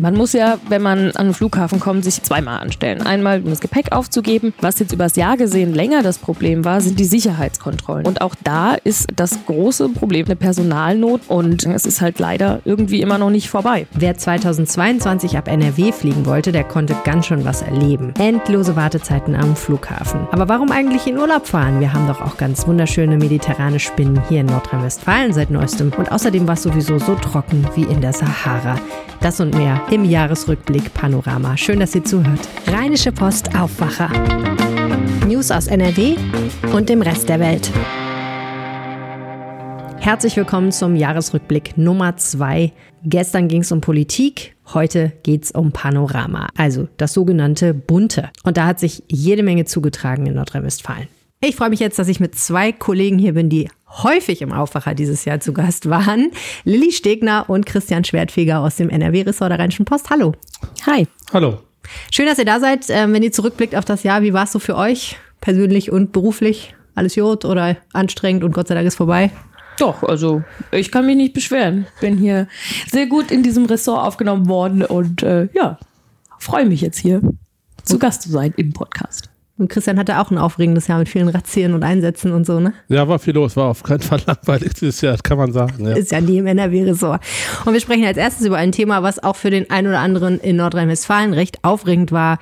Man muss ja, wenn man an den Flughafen kommt, sich zweimal anstellen. Einmal, um das Gepäck aufzugeben. Was jetzt übers Jahr gesehen länger das Problem war, sind die Sicherheitskontrollen. Und auch da ist das große Problem eine Personalnot und es ist halt leider irgendwie immer noch nicht vorbei. Wer 2022 ab NRW fliegen wollte, der konnte ganz schön was erleben. Endlose Wartezeiten am Flughafen. Aber warum eigentlich in Urlaub fahren? Wir haben doch auch ganz wunderschöne mediterrane Spinnen hier in Nordrhein-Westfalen seit neuestem. Und außerdem war es sowieso so trocken wie in der Sahara. Das und mehr im Jahresrückblick Panorama. Schön, dass ihr zuhört. Rheinische Post Aufwacher. News aus NRW und dem Rest der Welt. Herzlich willkommen zum Jahresrückblick Nummer 2. Gestern ging es um Politik, heute geht es um Panorama, also das sogenannte Bunte. Und da hat sich jede Menge zugetragen in Nordrhein-Westfalen. Ich freue mich jetzt, dass ich mit zwei Kollegen hier bin, die häufig im Aufwacher dieses Jahr zu Gast waren. Lilly Stegner und Christian Schwertfeger aus dem NRW-Ressort der Rheinischen Post. Hallo. Hi. Hallo. Schön, dass ihr da seid. Ähm, wenn ihr zurückblickt auf das Jahr, wie war es so für euch? Persönlich und beruflich? Alles Jod oder anstrengend und Gott sei Dank ist vorbei? Doch, also ich kann mich nicht beschweren. Bin hier sehr gut in diesem Ressort aufgenommen worden und äh, ja, freue mich jetzt hier zu Gast zu sein im Podcast. Und Christian hatte auch ein aufregendes Jahr mit vielen Razzieren und Einsätzen und so, ne? Ja, war viel los, war auf keinen Fall langweilig dieses Jahr, kann man sagen. Ja. Ist ja nie im NRW-Ressort. Und wir sprechen als erstes über ein Thema, was auch für den einen oder anderen in Nordrhein-Westfalen recht aufregend war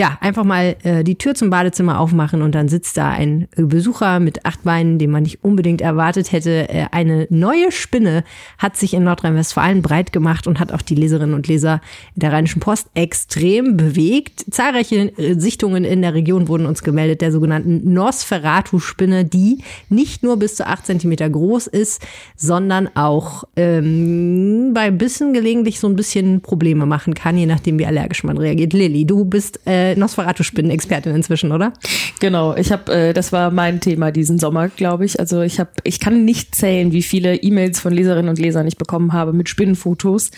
ja, einfach mal äh, die Tür zum Badezimmer aufmachen und dann sitzt da ein Besucher mit acht Beinen, den man nicht unbedingt erwartet hätte. Äh, eine neue Spinne hat sich in Nordrhein-Westfalen breit gemacht und hat auch die Leserinnen und Leser der Rheinischen Post extrem bewegt. Zahlreiche äh, Sichtungen in der Region wurden uns gemeldet, der sogenannten Nosferatu-Spinne, die nicht nur bis zu acht Zentimeter groß ist, sondern auch ähm, bei Bissen gelegentlich so ein bisschen Probleme machen kann, je nachdem, wie allergisch man reagiert. Lilly, du bist äh, Nosferatu-Spinnen-Expertin inzwischen, oder? Genau, ich habe, äh, das war mein Thema diesen Sommer, glaube ich. Also ich habe, ich kann nicht zählen, wie viele E-Mails von Leserinnen und Lesern ich bekommen habe mit Spinnenfotos,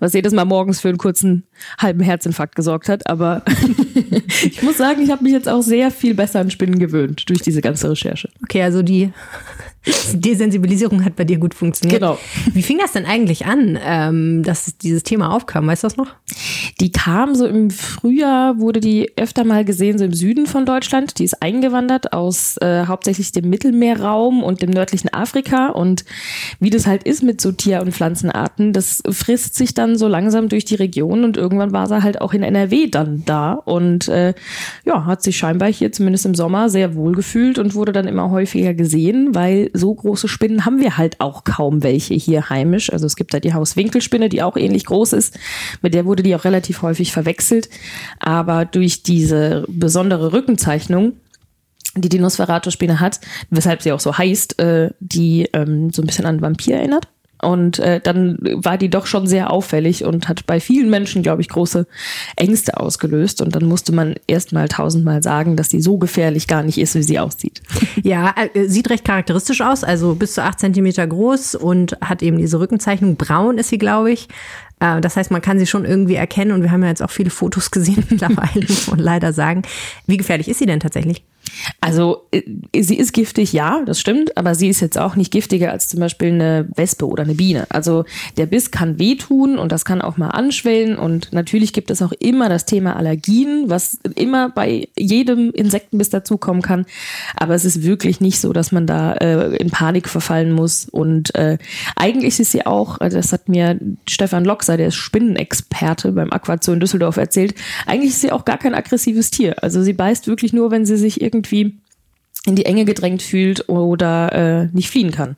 was jedes Mal morgens für einen kurzen halben Herzinfarkt gesorgt hat. Aber ich muss sagen, ich habe mich jetzt auch sehr viel besser an Spinnen gewöhnt durch diese ganze Recherche. Okay, also die Desensibilisierung hat bei dir gut funktioniert. Genau. Wie fing das denn eigentlich an, ähm, dass dieses Thema aufkam? Weißt du das noch? Die kam so im Frühjahr, wurde die öfter mal gesehen, so im Süden von Deutschland. Die ist eingewandert aus äh, hauptsächlich dem Mittelmeerraum und dem nördlichen Afrika. Und wie das halt ist mit so Tier- und Pflanzenarten, das frisst sich dann so langsam durch die Region und irgendwann war sie halt auch in NRW dann da. Und äh, ja, hat sich scheinbar hier zumindest im Sommer sehr wohl gefühlt und wurde dann immer häufiger gesehen, weil so große Spinnen haben wir halt auch kaum welche hier heimisch. Also es gibt da die Hauswinkelspinne, die auch ähnlich groß ist. Mit der wurde die auch relativ häufig verwechselt. Aber durch diese besondere Rückenzeichnung die die Nosferatu-Spinne hat, weshalb sie auch so heißt, äh, die ähm, so ein bisschen an Vampir erinnert. Und äh, dann war die doch schon sehr auffällig und hat bei vielen Menschen, glaube ich, große Ängste ausgelöst. Und dann musste man erst mal tausendmal sagen, dass die so gefährlich gar nicht ist, wie sie aussieht. Ja, äh, sieht recht charakteristisch aus, also bis zu acht Zentimeter groß und hat eben diese Rückenzeichnung. Braun ist sie, glaube ich. Äh, das heißt, man kann sie schon irgendwie erkennen und wir haben ja jetzt auch viele Fotos gesehen mittlerweile, man leider sagen. Wie gefährlich ist sie denn tatsächlich? Also äh, sie ist giftig, ja, das stimmt, aber sie ist jetzt auch nicht giftiger als zum Beispiel eine Wespe oder eine Biene. Also der Biss kann wehtun und das kann auch mal anschwellen und natürlich gibt es auch immer das Thema Allergien, was immer bei jedem Insektenbiss dazukommen kann. Aber es ist wirklich nicht so, dass man da äh, in Panik verfallen muss und äh, eigentlich ist sie auch, also das hat mir Stefan Loxer, der ist Spinnenexperte beim Aquazoo in Düsseldorf erzählt, eigentlich ist sie auch gar kein aggressives Tier. Also sie beißt wirklich nur, wenn sie sich irgendwie irgendwie in die Enge gedrängt fühlt oder äh, nicht fliehen kann.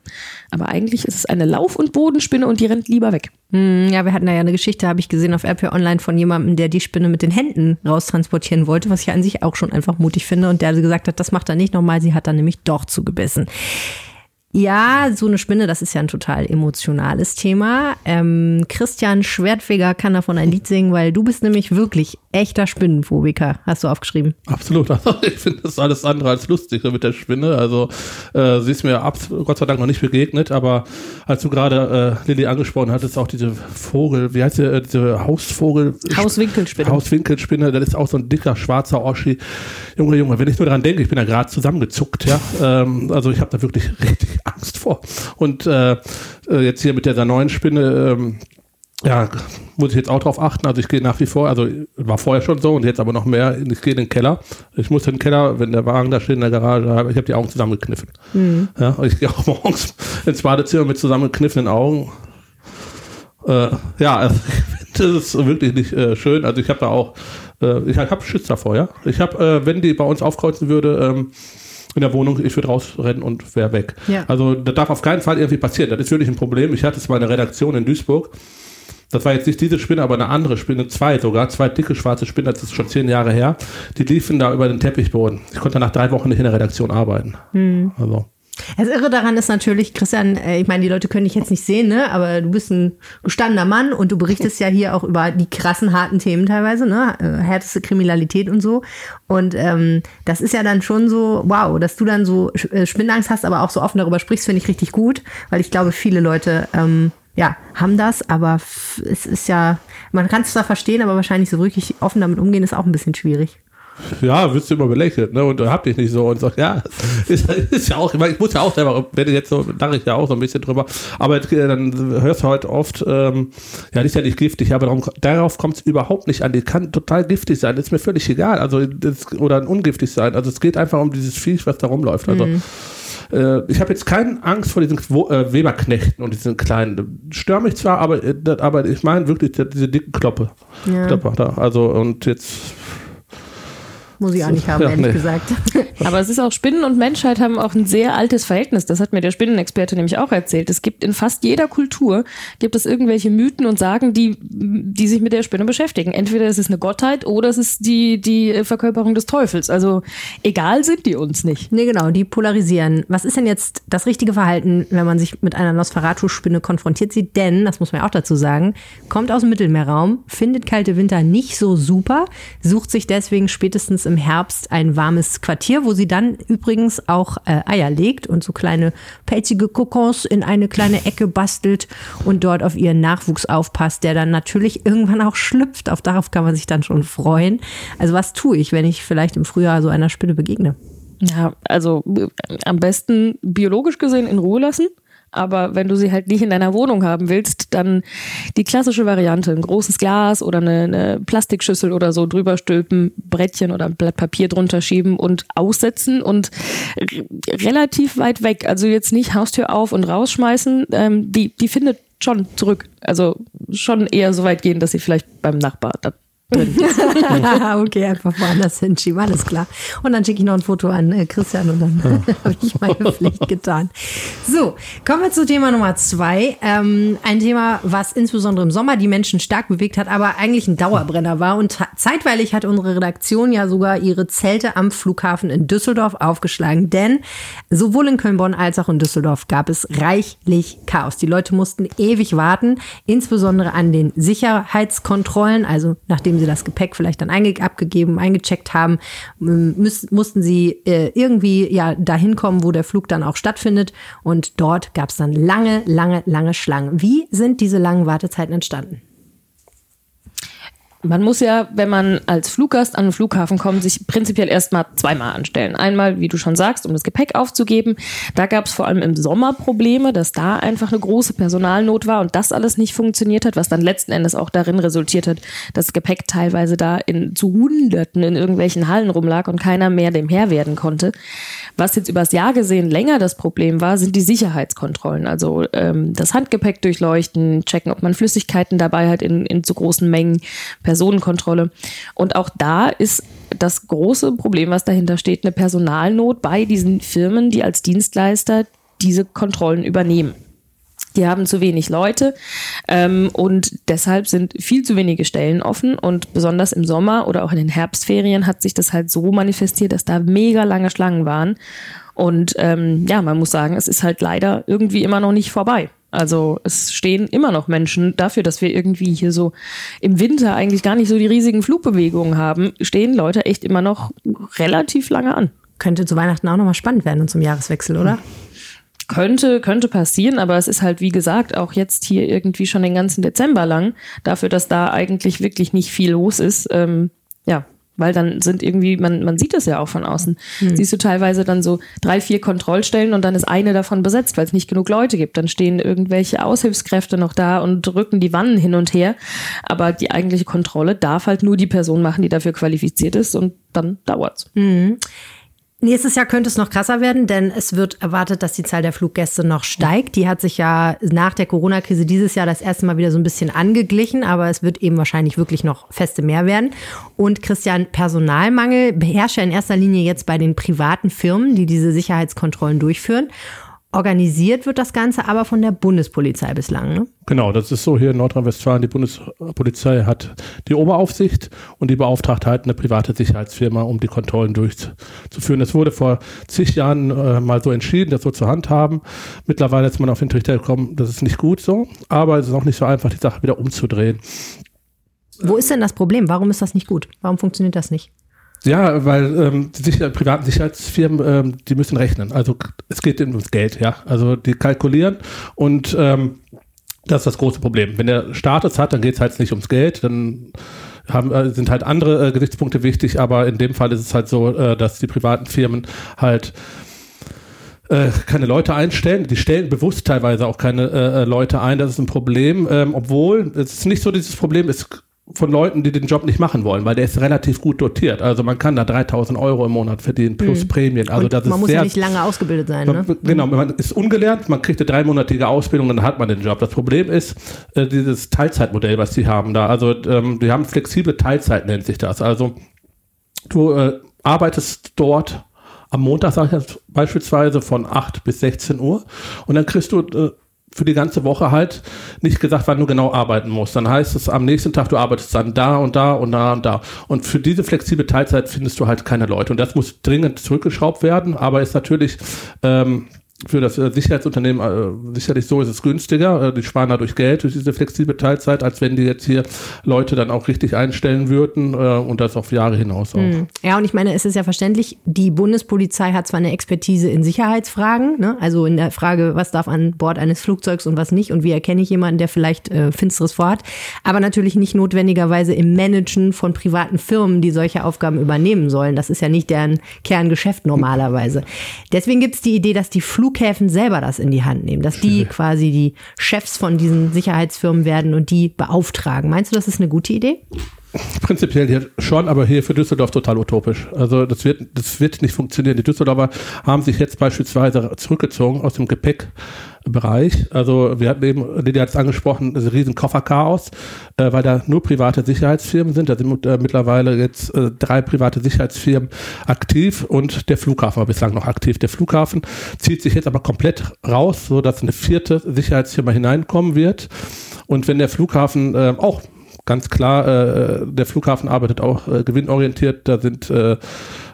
Aber eigentlich ist es eine Lauf- und Bodenspinne und die rennt lieber weg. Hm, ja, wir hatten da ja eine Geschichte, habe ich gesehen auf RP Online von jemandem, der die Spinne mit den Händen raustransportieren wollte, was ich an sich auch schon einfach mutig finde und der gesagt hat, das macht er nicht nochmal, sie hat dann nämlich doch zugebissen. Ja, so eine Spinne, das ist ja ein total emotionales Thema. Ähm, Christian Schwertfeger kann davon ein Lied singen, weil du bist nämlich wirklich echter Spinnenphobiker, hast du aufgeschrieben. Absolut. Also ich finde das alles andere als lustig mit der Spinne. Also äh, sie ist mir Gott sei Dank noch nicht begegnet, aber als du gerade äh, Lilly angesprochen hattest, auch diese Vogel, wie heißt die, äh, diese Hausvogel? Hauswinkelspinne. Hauswinkelspinne, das ist auch so ein dicker, schwarzer Oschi. Junge, Junge, wenn ich nur daran denke, ich bin da gerade zusammengezuckt, ja. Ähm, also ich habe da wirklich richtig Angst vor. Und äh, äh, jetzt hier mit dieser neuen Spinne, ähm, ja, muss ich jetzt auch drauf achten. Also ich gehe nach wie vor, also war vorher schon so und jetzt aber noch mehr, ich gehe in den Keller. Ich muss in den Keller, wenn der Wagen da steht in der Garage, ich habe die Augen zusammengekniffen. Mhm. Ja, und ich gehe auch morgens ins Badezimmer mit zusammengekniffenen Augen. Äh, ja, also ich finde das ist wirklich nicht äh, schön. Also ich habe da auch, äh, ich habe Schiss davor, ja. Ich habe, äh, wenn die bei uns aufkreuzen würde, ähm, in der Wohnung, ich würde rausrennen und wäre weg. Ja. Also das darf auf keinen Fall irgendwie passieren. Das ist wirklich ein Problem. Ich hatte es mal in der Redaktion in Duisburg das war jetzt nicht diese Spinne, aber eine andere Spinne, zwei sogar, zwei dicke schwarze Spinnen, das ist schon zehn Jahre her. Die liefen da über den Teppichboden. Ich konnte nach drei Wochen nicht in der Redaktion arbeiten. Mhm. Also. Das Irre daran ist natürlich, Christian, äh, ich meine, die Leute können dich jetzt nicht sehen, ne? aber du bist ein gestandener Mann und du berichtest ja hier auch über die krassen, harten Themen teilweise, ne? Äh, härteste Kriminalität und so. Und ähm, das ist ja dann schon so, wow, dass du dann so äh, Spinnangst hast, aber auch so offen darüber sprichst, finde ich richtig gut, weil ich glaube, viele Leute ähm, ja, haben das, aber es ist ja, man kann es zwar verstehen, aber wahrscheinlich so wirklich offen damit umgehen, ist auch ein bisschen schwierig. Ja, wirst du immer belächelt, ne? Und habt ihr nicht so und so, ja, ist, ist ja auch, ich muss ja auch selber, wenn jetzt so, lache ich ja auch so ein bisschen drüber, aber dann hörst du halt oft, ähm, ja, die ist ja nicht giftig, aber darum, darauf kommt es überhaupt nicht an. Die kann total giftig sein, das ist mir völlig egal, also, das, oder ungiftig sein. Also es geht einfach um dieses Viech, was da rumläuft. Also mhm. Äh, ich habe jetzt keine Angst vor diesen äh, Weberknechten und diesen kleinen. Stör mich zwar, aber, äh, aber ich meine wirklich diese dicken Kloppe. Ja. Also und jetzt muss ich auch nicht haben, ja, ehrlich nee. gesagt. Aber es ist auch, Spinnen und Menschheit haben auch ein sehr altes Verhältnis. Das hat mir der Spinnenexperte nämlich auch erzählt. Es gibt in fast jeder Kultur, gibt es irgendwelche Mythen und Sagen, die, die sich mit der Spinne beschäftigen. Entweder es ist eine Gottheit oder es ist die, die Verkörperung des Teufels. Also egal sind die uns nicht. Nee, genau, die polarisieren. Was ist denn jetzt das richtige Verhalten, wenn man sich mit einer Nosferatu-Spinne konfrontiert sieht? Denn, das muss man ja auch dazu sagen, kommt aus dem Mittelmeerraum, findet kalte Winter nicht so super, sucht sich deswegen spätestens im Herbst ein warmes Quartier, wo sie dann übrigens auch äh, Eier legt und so kleine pelzige Kokons in eine kleine Ecke bastelt und dort auf ihren Nachwuchs aufpasst, der dann natürlich irgendwann auch schlüpft. Auf darauf kann man sich dann schon freuen. Also was tue ich, wenn ich vielleicht im Frühjahr so einer Spinne begegne? Ja, also äh, am besten biologisch gesehen in Ruhe lassen. Aber wenn du sie halt nicht in deiner Wohnung haben willst, dann die klassische Variante, ein großes Glas oder eine, eine Plastikschüssel oder so drüber stülpen, Brettchen oder ein Blatt Papier drunter schieben und aussetzen und relativ weit weg. Also jetzt nicht Haustür auf und rausschmeißen. Ähm, die, die findet schon zurück. Also schon eher so weit gehen, dass sie vielleicht beim Nachbar dann okay, einfach woanders hinschieben, alles klar. Und dann schicke ich noch ein Foto an äh, Christian und dann habe ich meine Pflicht getan. So, kommen wir zu Thema Nummer zwei. Ähm, ein Thema, was insbesondere im Sommer die Menschen stark bewegt hat, aber eigentlich ein Dauerbrenner war. Und zeitweilig hat unsere Redaktion ja sogar ihre Zelte am Flughafen in Düsseldorf aufgeschlagen. Denn sowohl in Köln-Bonn als auch in Düsseldorf gab es reichlich Chaos. Die Leute mussten ewig warten, insbesondere an den Sicherheitskontrollen, also nachdem sie das Gepäck vielleicht dann einge abgegeben, eingecheckt haben, müß, mussten sie äh, irgendwie ja dahin kommen, wo der Flug dann auch stattfindet. Und dort gab es dann lange, lange, lange Schlangen. Wie sind diese langen Wartezeiten entstanden? Man muss ja, wenn man als Fluggast an den Flughafen kommt, sich prinzipiell erstmal zweimal anstellen. Einmal, wie du schon sagst, um das Gepäck aufzugeben. Da gab es vor allem im Sommer Probleme, dass da einfach eine große Personalnot war und das alles nicht funktioniert hat, was dann letzten Endes auch darin resultiert hat, dass das Gepäck teilweise da in, zu Hunderten in irgendwelchen Hallen rumlag und keiner mehr dem Herr werden konnte. Was jetzt übers Jahr gesehen länger das Problem war, sind die Sicherheitskontrollen. Also ähm, das Handgepäck durchleuchten, checken, ob man Flüssigkeiten dabei hat in, in zu großen Mengen Personenkontrolle. Und auch da ist das große Problem, was dahinter steht, eine Personalnot bei diesen Firmen, die als Dienstleister diese Kontrollen übernehmen. Die haben zu wenig Leute ähm, und deshalb sind viel zu wenige Stellen offen und besonders im Sommer oder auch in den Herbstferien hat sich das halt so manifestiert, dass da mega lange Schlangen waren und ähm, ja, man muss sagen, es ist halt leider irgendwie immer noch nicht vorbei. Also es stehen immer noch Menschen dafür, dass wir irgendwie hier so im Winter eigentlich gar nicht so die riesigen Flugbewegungen haben, stehen Leute echt immer noch relativ lange an. Könnte zu Weihnachten auch nochmal spannend werden und zum Jahreswechsel, oder? Könnte, könnte passieren, aber es ist halt, wie gesagt, auch jetzt hier irgendwie schon den ganzen Dezember lang, dafür, dass da eigentlich wirklich nicht viel los ist. Ähm, ja, Weil dann sind irgendwie, man, man sieht das ja auch von außen. Mhm. Siehst du teilweise dann so drei, vier Kontrollstellen und dann ist eine davon besetzt, weil es nicht genug Leute gibt. Dann stehen irgendwelche Aushilfskräfte noch da und drücken die Wannen hin und her. Aber die eigentliche Kontrolle darf halt nur die Person machen, die dafür qualifiziert ist und dann dauert's. Mhm. Nächstes Jahr könnte es noch krasser werden, denn es wird erwartet, dass die Zahl der Fluggäste noch steigt. Die hat sich ja nach der Corona-Krise dieses Jahr das erste Mal wieder so ein bisschen angeglichen, aber es wird eben wahrscheinlich wirklich noch feste mehr werden. Und Christian, Personalmangel beherrscht ja in erster Linie jetzt bei den privaten Firmen, die diese Sicherheitskontrollen durchführen. Organisiert wird das Ganze aber von der Bundespolizei bislang. Ne? Genau, das ist so hier in Nordrhein-Westfalen. Die Bundespolizei hat die Oberaufsicht und die beauftragt halt eine private Sicherheitsfirma, um die Kontrollen durchzuführen. Das wurde vor zig Jahren äh, mal so entschieden, das so zu handhaben. Mittlerweile ist man auf den Trichter gekommen, das ist nicht gut so, aber es ist auch nicht so einfach, die Sache wieder umzudrehen. Wo ist denn das Problem? Warum ist das nicht gut? Warum funktioniert das nicht? Ja, weil ähm, die Sicher privaten Sicherheitsfirmen, ähm, die müssen rechnen. Also es geht ums Geld, ja. Also die kalkulieren und ähm, das ist das große Problem. Wenn der Staat es hat, dann geht es halt nicht ums Geld, dann haben, äh, sind halt andere äh, Gesichtspunkte wichtig, aber in dem Fall ist es halt so, äh, dass die privaten Firmen halt äh, keine Leute einstellen. Die stellen bewusst teilweise auch keine äh, äh Leute ein. Das ist ein Problem, ähm, obwohl es ist nicht so dieses Problem ist von Leuten, die den Job nicht machen wollen, weil der ist relativ gut dotiert. Also man kann da 3000 Euro im Monat verdienen plus mhm. Prämien. Also das man ist muss sehr, ja nicht lange ausgebildet sein. Man, ne? Genau, man ist ungelernt, man kriegt eine dreimonatige Ausbildung, dann hat man den Job. Das Problem ist äh, dieses Teilzeitmodell, was die haben da. Also ähm, die haben flexible Teilzeit, nennt sich das. Also du äh, arbeitest dort am Montag, sag ich jetzt beispielsweise, von 8 bis 16 Uhr und dann kriegst du äh, für die ganze Woche halt nicht gesagt, wann du genau arbeiten musst. Dann heißt es am nächsten Tag, du arbeitest dann da und da und da und da. Und für diese flexible Teilzeit findest du halt keine Leute. Und das muss dringend zurückgeschraubt werden, aber ist natürlich ähm, für das äh, Sicherheitsunternehmen äh, sicherlich so ist es günstiger. Äh, die sparen dadurch Geld durch diese flexible Teilzeit, als wenn die jetzt hier Leute dann auch richtig einstellen würden äh, und das auf Jahre hinaus auch. Mhm. Ja, und ich meine, es ist ja verständlich, die Bundespolizei hat zwar eine Expertise in Sicherheitsfragen, ne? also in der Frage, was darf an Bord eines Flugzeugs und was nicht und wie erkenne ich jemanden, der vielleicht äh, Finsteres vorhat, aber natürlich nicht notwendigerweise im Managen von privaten Firmen, die solche Aufgaben übernehmen sollen. Das ist ja nicht deren Kerngeschäft normalerweise. Deswegen gibt es die Idee, dass die Flug Flughäfen selber das in die Hand nehmen, dass die quasi die Chefs von diesen Sicherheitsfirmen werden und die beauftragen. Meinst du, das ist eine gute Idee? Prinzipiell hier schon, aber hier für Düsseldorf total utopisch. Also das wird, das wird nicht funktionieren. Die Düsseldorfer haben sich jetzt beispielsweise zurückgezogen aus dem Gepäckbereich. Also wir hatten eben, Lydia hat es angesprochen, das riesen Kofferchaos, äh, weil da nur private Sicherheitsfirmen sind. Da sind äh, mittlerweile jetzt äh, drei private Sicherheitsfirmen aktiv und der Flughafen war bislang noch aktiv. Der Flughafen zieht sich jetzt aber komplett raus, so dass eine vierte Sicherheitsfirma hineinkommen wird. Und wenn der Flughafen äh, auch ganz klar, äh, der Flughafen arbeitet auch äh, gewinnorientiert. Da sind äh,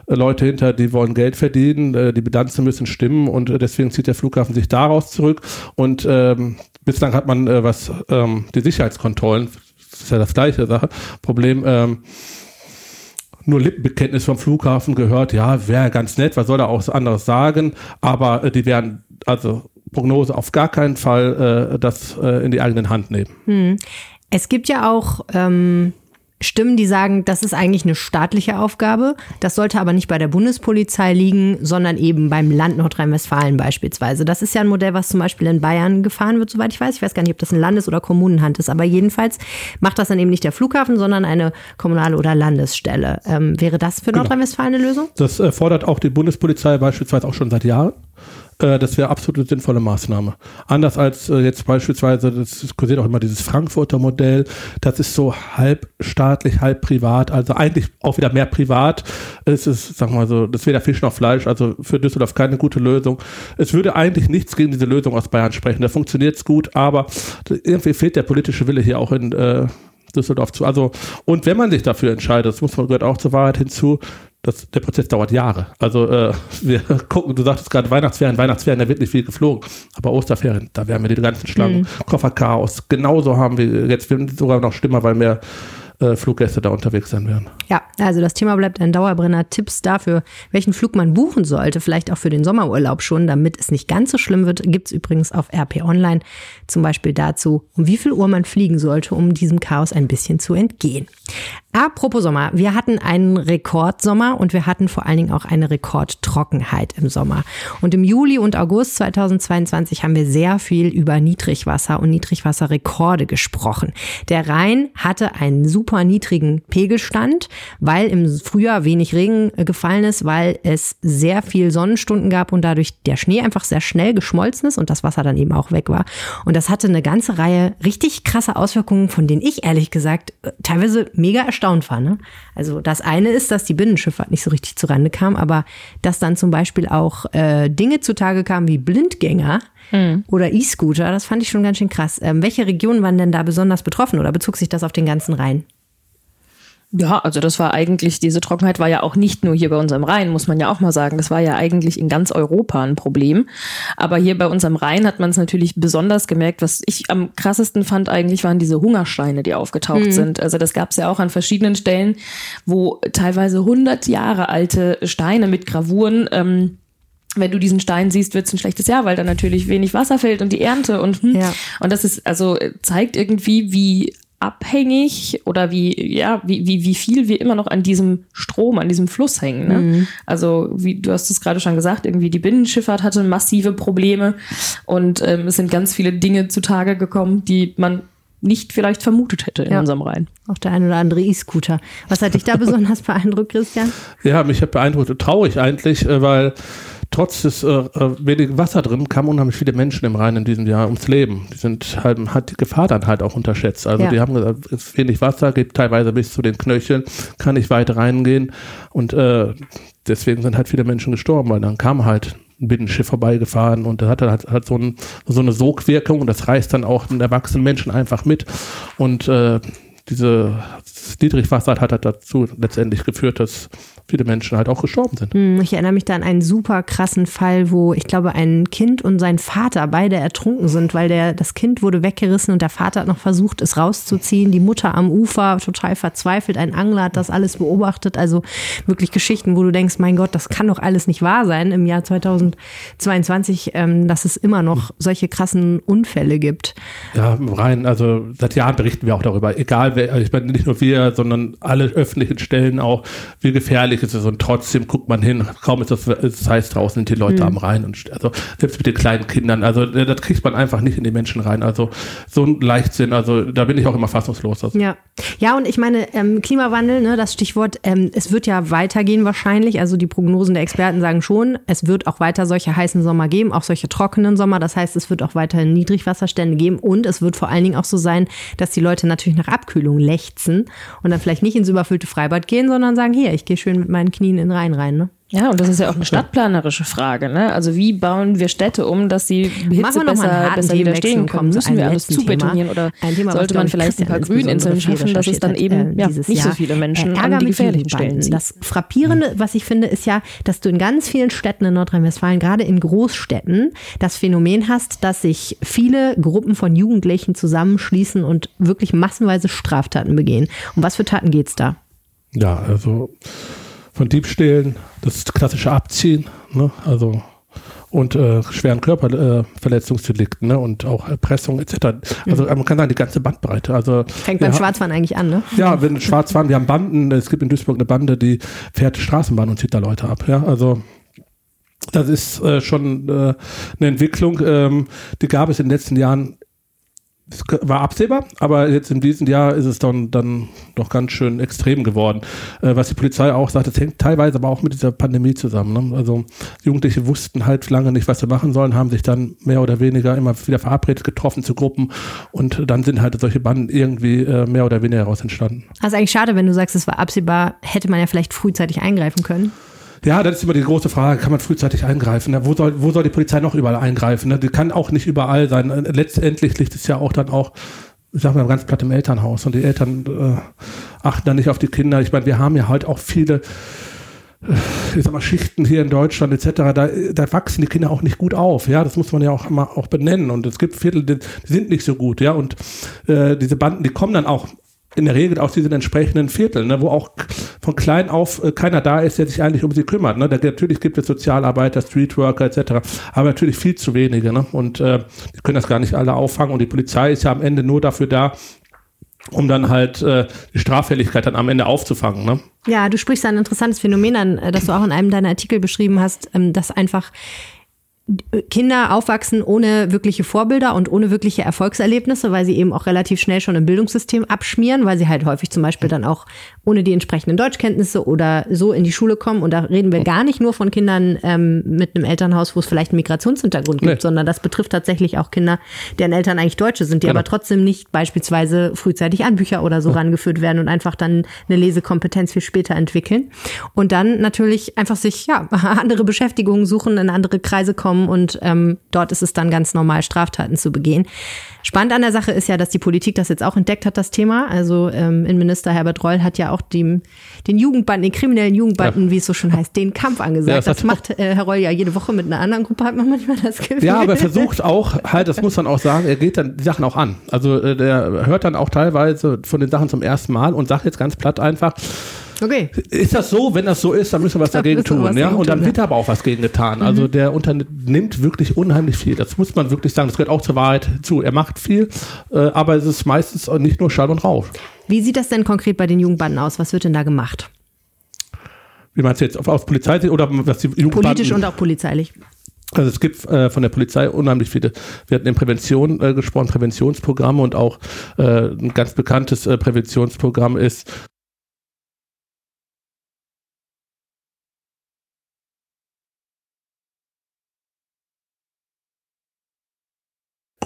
Leute hinter, die wollen Geld verdienen, äh, die Bilanzen müssen stimmen und äh, deswegen zieht der Flughafen sich daraus zurück. Und ähm, bislang hat man, äh, was ähm, die Sicherheitskontrollen, das ist ja das gleiche Sache, Problem, ähm, nur Lippenbekenntnis vom Flughafen gehört, ja, wäre ganz nett, was soll er auch anderes sagen, aber äh, die werden, also Prognose auf gar keinen Fall äh, das äh, in die eigenen Hand nehmen. Hm. Es gibt ja auch ähm, Stimmen, die sagen, das ist eigentlich eine staatliche Aufgabe. Das sollte aber nicht bei der Bundespolizei liegen, sondern eben beim Land Nordrhein-Westfalen beispielsweise. Das ist ja ein Modell, was zum Beispiel in Bayern gefahren wird, soweit ich weiß. Ich weiß gar nicht, ob das ein Landes- oder Kommunenhand ist, aber jedenfalls macht das dann eben nicht der Flughafen, sondern eine kommunale oder Landesstelle. Ähm, wäre das für genau. Nordrhein-Westfalen eine Lösung? Das fordert auch die Bundespolizei beispielsweise auch schon seit Jahren. Äh, das wäre absolut sinnvolle Maßnahme. Anders als äh, jetzt beispielsweise, das kursiert auch immer dieses Frankfurter Modell, das ist so halb staatlich, halb privat, also eigentlich auch wieder mehr privat. Es ist, wir mal so, das weder Fisch noch Fleisch, also für Düsseldorf keine gute Lösung. Es würde eigentlich nichts gegen diese Lösung aus Bayern sprechen, da funktioniert es gut, aber irgendwie fehlt der politische Wille hier auch in äh, Düsseldorf zu. Also, und wenn man sich dafür entscheidet, das muss man gehört auch zur Wahrheit hinzu, das, der Prozess dauert Jahre. Also äh, wir gucken, du sagtest gerade Weihnachtsferien, Weihnachtsferien, da wird nicht viel geflogen, aber Osterferien, da werden wir die ganzen Schlangen, mhm. Kofferchaos. Genauso haben wir jetzt sogar noch schlimmer, weil mehr äh, Fluggäste da unterwegs sein werden. Ja, also das Thema bleibt ein Dauerbrenner. Tipps dafür, welchen Flug man buchen sollte, vielleicht auch für den Sommerurlaub schon, damit es nicht ganz so schlimm wird, gibt es übrigens auf RP Online zum Beispiel dazu, um wie viel Uhr man fliegen sollte, um diesem Chaos ein bisschen zu entgehen. Apropos Sommer, wir hatten einen Rekordsommer und wir hatten vor allen Dingen auch eine Rekordtrockenheit im Sommer. Und im Juli und August 2022 haben wir sehr viel über Niedrigwasser und Niedrigwasserrekorde gesprochen. Der Rhein hatte einen super niedrigen Pegelstand, weil im Frühjahr wenig Regen gefallen ist, weil es sehr viel Sonnenstunden gab und dadurch der Schnee einfach sehr schnell geschmolzen ist und das Wasser dann eben auch weg war. Und das hatte eine ganze Reihe richtig krasser Auswirkungen, von denen ich ehrlich gesagt teilweise mega erstaunt erstaunt war. Ne? Also das eine ist, dass die Binnenschifffahrt nicht so richtig zurande kam, aber dass dann zum Beispiel auch äh, Dinge zutage kamen wie Blindgänger hm. oder E-Scooter, das fand ich schon ganz schön krass. Ähm, welche Regionen waren denn da besonders betroffen oder bezog sich das auf den ganzen Rhein? Ja, also das war eigentlich, diese Trockenheit war ja auch nicht nur hier bei unserem Rhein, muss man ja auch mal sagen. Das war ja eigentlich in ganz Europa ein Problem. Aber hier bei unserem Rhein hat man es natürlich besonders gemerkt. Was ich am krassesten fand eigentlich, waren diese Hungersteine, die aufgetaucht mhm. sind. Also das gab es ja auch an verschiedenen Stellen, wo teilweise 100 Jahre alte Steine mit Gravuren ähm, wenn du diesen Stein siehst, wird es ein schlechtes Jahr, weil da natürlich wenig Wasser fällt und die Ernte und hm. ja. und das ist also zeigt irgendwie, wie abhängig oder wie, ja, wie, wie, wie viel wir immer noch an diesem Strom, an diesem Fluss hängen. Ne? Mhm. Also, wie du hast es gerade schon gesagt, irgendwie die Binnenschifffahrt hatte massive Probleme und ähm, es sind ganz viele Dinge zutage gekommen, die man nicht vielleicht vermutet hätte in ja. unserem Rhein. Auch der ein oder andere E-Scooter. Was hat dich da besonders beeindruckt, Christian? Ja, mich hat beeindruckt, traurig eigentlich, äh, weil trotz des äh, äh, wenigen Wasser drin kamen unheimlich viele Menschen im Rhein in diesem Jahr ums Leben. Die sind halt, hat die Gefahr dann halt auch unterschätzt. Also ja. die haben gesagt, es ist wenig Wasser, geht teilweise bis zu den Knöcheln, kann nicht weit reingehen. Und äh, deswegen sind halt viele Menschen gestorben, weil dann kam halt ein Binnenschiff vorbeigefahren und das hat dann halt, halt so, ein, so eine Sogwirkung und das reißt dann auch einen erwachsenen Menschen einfach mit. Und äh, diese Niedrigwasser hat halt dazu letztendlich geführt, dass viele Menschen halt auch gestorben sind. Hm, ich erinnere mich da an einen super krassen Fall, wo ich glaube, ein Kind und sein Vater beide ertrunken sind, weil der, das Kind wurde weggerissen und der Vater hat noch versucht, es rauszuziehen. Die Mutter am Ufer total verzweifelt. Ein Angler hat das alles beobachtet. Also wirklich Geschichten, wo du denkst, mein Gott, das kann doch alles nicht wahr sein im Jahr 2022, ähm, dass es immer noch solche krassen Unfälle gibt. Ja, rein, also seit Jahren berichten wir auch darüber. Egal, wer, ich meine, nicht nur wir, sondern alle öffentlichen Stellen auch, wie gefährlich ist es und trotzdem guckt man hin, kaum ist das, das heißt draußen sind die Leute mhm. am Rhein und also selbst mit den kleinen Kindern, also das kriegt man einfach nicht in die Menschen rein. Also so ein Leichtsinn, also da bin ich auch immer fassungslos. Also. Ja. ja, und ich meine, ähm, Klimawandel, ne, das Stichwort, ähm, es wird ja weitergehen wahrscheinlich. Also die Prognosen der Experten sagen schon, es wird auch weiter solche heißen Sommer geben, auch solche trockenen Sommer. Das heißt, es wird auch weiterhin Niedrigwasserstände geben und es wird vor allen Dingen auch so sein, dass die Leute natürlich nach Abkühlung lechzen und dann vielleicht nicht ins überfüllte Freibad gehen, sondern sagen, hier, ich gehe schön mit meinen Knien in den Rhein rein. Ne? Ja, und das ist ja auch eine stadtplanerische Frage. Ne? Also wie bauen wir Städte um, dass sie Hitze besser, besser widerstehen können? Müssen wir alles zubetonieren oder Thema, sollte man vielleicht ein paar Grüninseln schaffen, dass es dann eben äh, ja, nicht Jahr. so viele Menschen äh, an die gefährlichen Stellen zieht? Das Frappierende, was ich finde, ist ja, dass du in ganz vielen Städten in Nordrhein-Westfalen, gerade in Großstädten, das Phänomen hast, dass sich viele Gruppen von Jugendlichen zusammenschließen und wirklich massenweise Straftaten begehen. Um was für Taten geht es da? Ja, also von Diebstählen, das klassische Abziehen, ne? also und äh, schweren Körperverletzungsdelikten ne? und auch Erpressung etc. Also mhm. man kann sagen, die ganze Bandbreite. Also, Fängt beim Schwarzfahren eigentlich an, ne? Ja, wenn Schwarzfahren, wir haben Banden, es gibt in Duisburg eine Bande, die fährt Straßenbahn und zieht da Leute ab. Ja, also das ist äh, schon äh, eine Entwicklung, ähm, die gab es in den letzten Jahren das war absehbar, aber jetzt in diesem Jahr ist es dann, dann doch ganz schön extrem geworden. Äh, was die Polizei auch sagt, das hängt teilweise aber auch mit dieser Pandemie zusammen. Ne? Also Jugendliche wussten halt lange nicht, was sie machen sollen, haben sich dann mehr oder weniger immer wieder verabredet, getroffen zu Gruppen und dann sind halt solche Banden irgendwie äh, mehr oder weniger heraus entstanden. Also eigentlich schade, wenn du sagst, es war absehbar, hätte man ja vielleicht frühzeitig eingreifen können. Ja, das ist immer die große Frage, kann man frühzeitig eingreifen? Wo soll, wo soll die Polizei noch überall eingreifen? Die kann auch nicht überall sein. Letztendlich liegt es ja auch dann auch, ich sag mal, ganz platt im Elternhaus und die Eltern äh, achten dann nicht auf die Kinder. Ich meine, wir haben ja halt auch viele äh, ich sag mal, Schichten hier in Deutschland etc., da, da wachsen die Kinder auch nicht gut auf, ja, das muss man ja auch immer auch benennen und es gibt Viertel, die, die sind nicht so gut, ja, und äh, diese Banden, die kommen dann auch in der Regel aus diesen entsprechenden Vierteln, ne, wo auch von klein auf äh, keiner da ist, der sich eigentlich um sie kümmert. Ne. Da, natürlich gibt es Sozialarbeiter, Streetworker etc., aber natürlich viel zu wenige. Ne. Und äh, die können das gar nicht alle auffangen. Und die Polizei ist ja am Ende nur dafür da, um dann halt äh, die Straffälligkeit dann am Ende aufzufangen. Ne? Ja, du sprichst ein interessantes Phänomen an, äh, das du auch in einem deiner Artikel beschrieben hast, ähm, dass einfach Kinder aufwachsen ohne wirkliche Vorbilder und ohne wirkliche Erfolgserlebnisse, weil sie eben auch relativ schnell schon im Bildungssystem abschmieren, weil sie halt häufig zum Beispiel dann auch ohne die entsprechenden Deutschkenntnisse oder so in die Schule kommen. Und da reden wir gar nicht nur von Kindern ähm, mit einem Elternhaus, wo es vielleicht einen Migrationshintergrund gibt, nee. sondern das betrifft tatsächlich auch Kinder, deren Eltern eigentlich Deutsche sind, die genau. aber trotzdem nicht beispielsweise frühzeitig an Bücher oder so ja. rangeführt werden und einfach dann eine Lesekompetenz viel später entwickeln. Und dann natürlich einfach sich ja andere Beschäftigungen suchen, in andere Kreise kommen und ähm, dort ist es dann ganz normal, Straftaten zu begehen. Spannend an der Sache ist ja, dass die Politik das jetzt auch entdeckt hat, das Thema. Also ähm, Innenminister Herbert Reul hat ja auch dem, den Jugendbanden, den kriminellen Jugendbanden, ja. wie es so schon heißt, den Kampf angesagt. Ja, das, das macht äh, Herr Reul ja jede Woche mit einer anderen Gruppe, hat man manchmal das Gefühl. Ja, aber er versucht auch, halt, das muss man auch sagen, er geht dann die Sachen auch an. Also äh, der hört dann auch teilweise von den Sachen zum ersten Mal und sagt jetzt ganz platt einfach, Okay. Ist das so? Wenn das so ist, dann müssen wir was da dagegen tun. Was ja? Und dann wird aber auch was gegen getan. Also mhm. der unternimmt wirklich unheimlich viel. Das muss man wirklich sagen. Das gehört auch zur Wahrheit zu. Er macht viel, äh, aber es ist meistens nicht nur Schall und Rauch. Wie sieht das denn konkret bei den Jugendbanden aus? Was wird denn da gemacht? Wie meinst du jetzt? Auf, auf Polizei oder was die Jugendbanden? Politisch und auch polizeilich. Also es gibt äh, von der Polizei unheimlich viele. Wir hatten in Prävention äh, gesprochen, Präventionsprogramme und auch äh, ein ganz bekanntes äh, Präventionsprogramm ist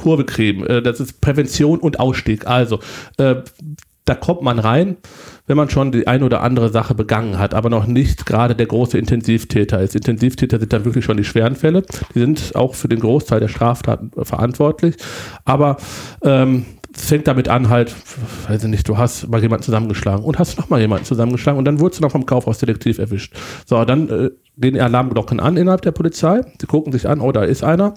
Kurve kriegen. Äh, das ist Prävention und Ausstieg. Also, äh, da kommt man rein, wenn man schon die ein oder andere Sache begangen hat, aber noch nicht gerade der große Intensivtäter ist. Intensivtäter sind dann wirklich schon die schweren Fälle. Die sind auch für den Großteil der Straftaten verantwortlich. Aber ähm, es fängt damit an, halt, weiß ich nicht, du hast mal jemanden zusammengeschlagen und hast nochmal jemanden zusammengeschlagen und dann wurdest du noch vom Kaufhausdetektiv erwischt. So, dann äh, gehen die Alarmglocken an innerhalb der Polizei. Die gucken sich an, oh, da ist einer.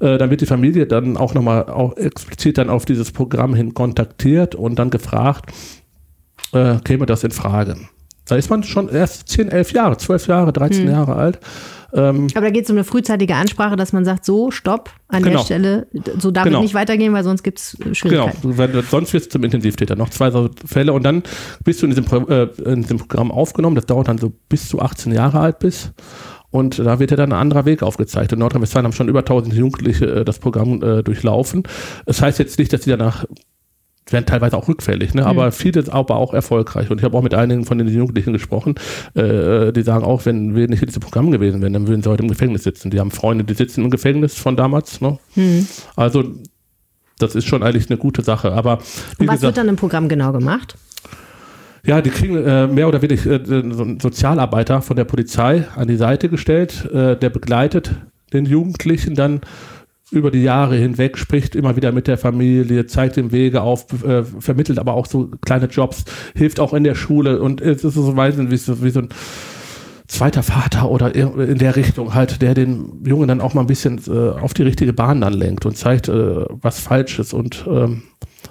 Äh, dann wird die Familie dann auch nochmal auch explizit dann auf dieses Programm hin kontaktiert und dann gefragt, äh, käme das in Frage. Da ist man schon erst 10, 11 Jahre, 12 Jahre, 13 hm. Jahre alt. Ähm, Aber da geht es um eine frühzeitige Ansprache, dass man sagt, so, stopp, an genau. der Stelle, so darf genau. nicht weitergehen, weil sonst gibt es Schwierigkeiten. Genau, sonst wirst du zum Intensivtäter. Noch zwei Fälle und dann bist du in diesem, äh, in diesem Programm aufgenommen. Das dauert dann so bis du 18 Jahre alt bist. Und da wird ja dann ein anderer Weg aufgezeigt. In Nordrhein-Westfalen haben schon über 1000 Jugendliche äh, das Programm äh, durchlaufen. Das heißt jetzt nicht, dass die danach werden teilweise auch rückfällig, ne? aber mhm. viele aber auch erfolgreich. Und ich habe auch mit einigen von den Jugendlichen gesprochen, äh, die sagen auch, wenn wir nicht in diesem Programm gewesen wären, dann würden sie heute im Gefängnis sitzen. Die haben Freunde, die sitzen im Gefängnis von damals. Ne? Mhm. Also das ist schon eigentlich eine gute Sache. Aber Und was gesagt, wird dann im Programm genau gemacht? Ja, die kriegen äh, mehr oder weniger äh, so einen Sozialarbeiter von der Polizei an die Seite gestellt, äh, der begleitet den Jugendlichen dann über die Jahre hinweg, spricht immer wieder mit der Familie, zeigt dem Wege auf, äh, vermittelt aber auch so kleine Jobs, hilft auch in der Schule und es ist so wie so, wie so ein zweiter Vater oder in der Richtung halt, der den Jungen dann auch mal ein bisschen äh, auf die richtige Bahn dann lenkt und zeigt, äh, was falsch ist und ähm,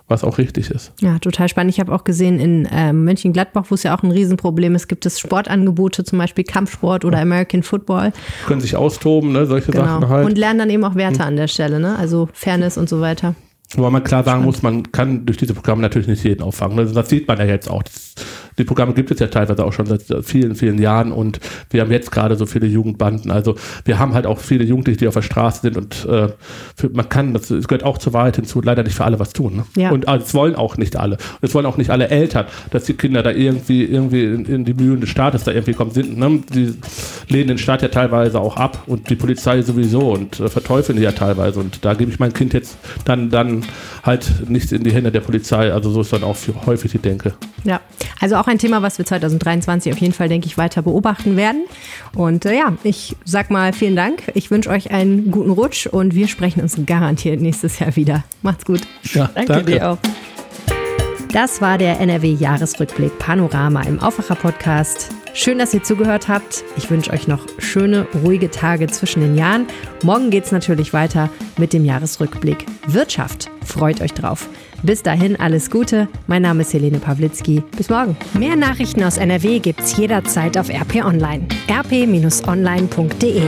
was auch richtig ist. Ja, total spannend. Ich habe auch gesehen in äh, Mönchengladbach, wo es ja auch ein Riesenproblem ist, gibt es Sportangebote, zum Beispiel Kampfsport oder American Football. Können sich austoben, ne, solche genau. Sachen halt. Und lernen dann eben auch Werte hm. an der Stelle, ne? also Fairness und so weiter. Wobei man klar sagen muss, man kann durch diese Programme natürlich nicht jeden auffangen. Also das sieht man ja jetzt auch. Das die Programme gibt es ja teilweise auch schon seit vielen, vielen Jahren und wir haben jetzt gerade so viele Jugendbanden. Also wir haben halt auch viele Jugendliche, die auf der Straße sind und äh, für, man kann, das, das gehört auch zur Wahrheit hinzu, leider nicht für alle was tun. Ne? Ja. Und es wollen auch nicht alle. Es wollen auch nicht alle Eltern, dass die Kinder da irgendwie, irgendwie in, in die Mühlen des Staates da irgendwie kommen sind. Ne? Die lehnen den Staat ja teilweise auch ab und die Polizei sowieso und äh, verteufeln die ja teilweise. Und da gebe ich mein Kind jetzt dann, dann halt nicht in die Hände der Polizei. Also so ist dann auch häufig die Denke. Ja, also auch ein Thema, was wir 2023 auf jeden Fall, denke ich, weiter beobachten werden. Und äh, ja, ich sag mal vielen Dank. Ich wünsche euch einen guten Rutsch und wir sprechen uns garantiert nächstes Jahr wieder. Macht's gut. Ja, danke, danke. dir auch. Das war der NRW-Jahresrückblick Panorama im Aufwacher-Podcast. Schön, dass ihr zugehört habt. Ich wünsche euch noch schöne, ruhige Tage zwischen den Jahren. Morgen geht es natürlich weiter mit dem Jahresrückblick Wirtschaft. Freut euch drauf. Bis dahin alles Gute. Mein Name ist Helene Pawlitzki. Bis morgen. Mehr Nachrichten aus NRW gibt's jederzeit auf RP Online. rp-online.de